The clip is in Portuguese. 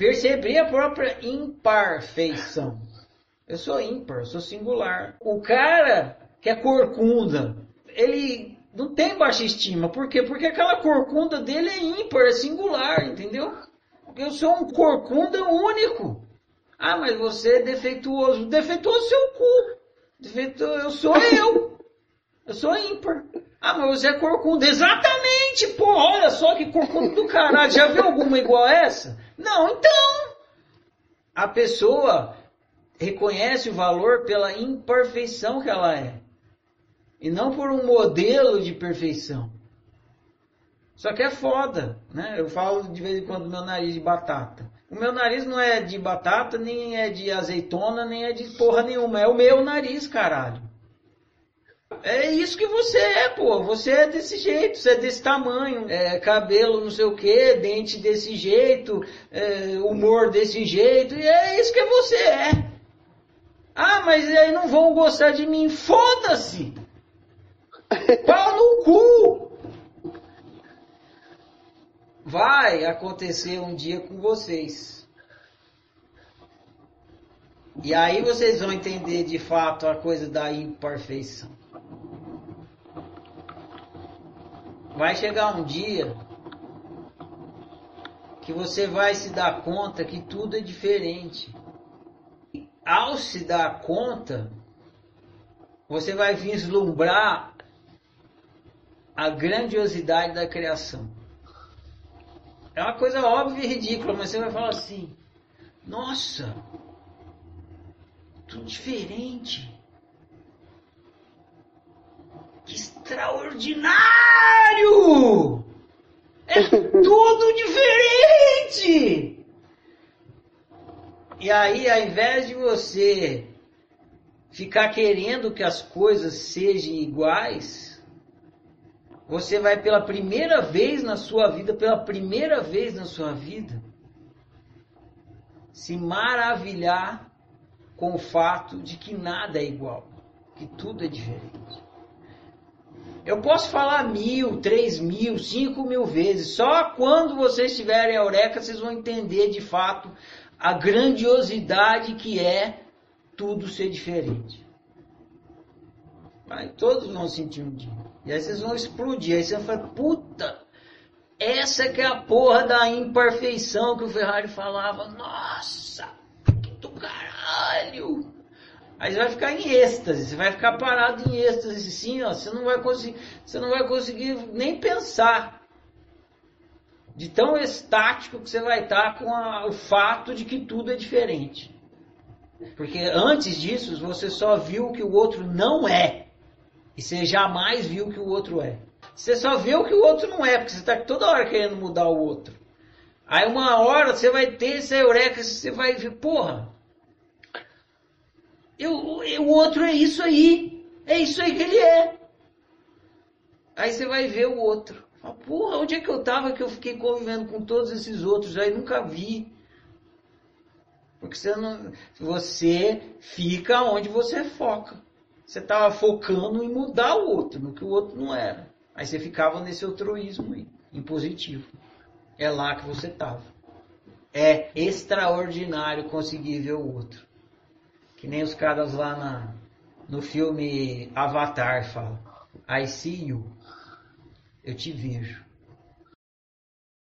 perceber a própria imperfeição. Eu sou ímpar, eu sou singular. O cara que é corcunda, ele não tem baixa estima. Por quê? Porque aquela corcunda dele é ímpar, é singular, entendeu? Eu sou um corcunda único. Ah, mas você é defeituoso. Defeituoso seu cu. Defeituoso, eu sou eu. Eu sou ímpar. Ah, mas você é corcunda. Exatamente, pô. Olha só que corcunda do caralho. Já viu alguma igual a essa? Não, então. A pessoa reconhece o valor pela imperfeição que ela é. E não por um modelo de perfeição. Só que é foda, né? Eu falo de vez em quando do meu nariz de batata. O meu nariz não é de batata, nem é de azeitona, nem é de porra nenhuma. É o meu nariz, caralho. É isso que você é, pô. Você é desse jeito, você é desse tamanho. É, cabelo não sei o que, dente desse jeito, é, humor desse jeito. E é isso que você é. Ah, mas aí não vão gostar de mim. Foda-se! Pau no cu! Vai acontecer um dia com vocês. E aí vocês vão entender de fato a coisa da imperfeição. Vai chegar um dia que você vai se dar conta que tudo é diferente. E ao se dar conta, você vai vislumbrar a grandiosidade da criação. É uma coisa óbvia e ridícula, mas você vai falar assim: nossa, tudo diferente. Que extraordinário! É tudo diferente! E aí, ao invés de você ficar querendo que as coisas sejam iguais, você vai pela primeira vez na sua vida, pela primeira vez na sua vida, se maravilhar com o fato de que nada é igual, que tudo é diferente. Eu posso falar mil, três mil, cinco mil vezes. Só quando vocês tiverem a eureka, vocês vão entender de fato a grandiosidade que é tudo ser diferente. Aí todos vão sentir um dia. E aí vocês vão explodir. Aí você vai falar, puta, essa que é a porra da imperfeição que o Ferrari falava. Nossa, que do caralho. Aí você vai ficar em êxtase, você vai ficar parado em êxtase assim, ó, você não vai conseguir, você não vai conseguir nem pensar. De tão estático que você vai estar com a, o fato de que tudo é diferente. Porque antes disso, você só viu o que o outro não é. E você jamais viu o que o outro é. Você só vê o que o outro não é, porque você está toda hora querendo mudar o outro. Aí uma hora você vai ter essa eureka, você vai ver, porra, eu, o outro é isso aí. É isso aí que ele é. Aí você vai ver o outro. Porra, onde é que eu tava que eu fiquei convivendo com todos esses outros aí? Nunca vi. Porque você, não, você fica onde você foca. Você estava focando em mudar o outro, no que o outro não era. Aí você ficava nesse altruísmo aí, impositivo. É lá que você estava. É extraordinário conseguir ver o outro. Que nem os caras lá na, no filme Avatar falam. I see you. Eu te vejo.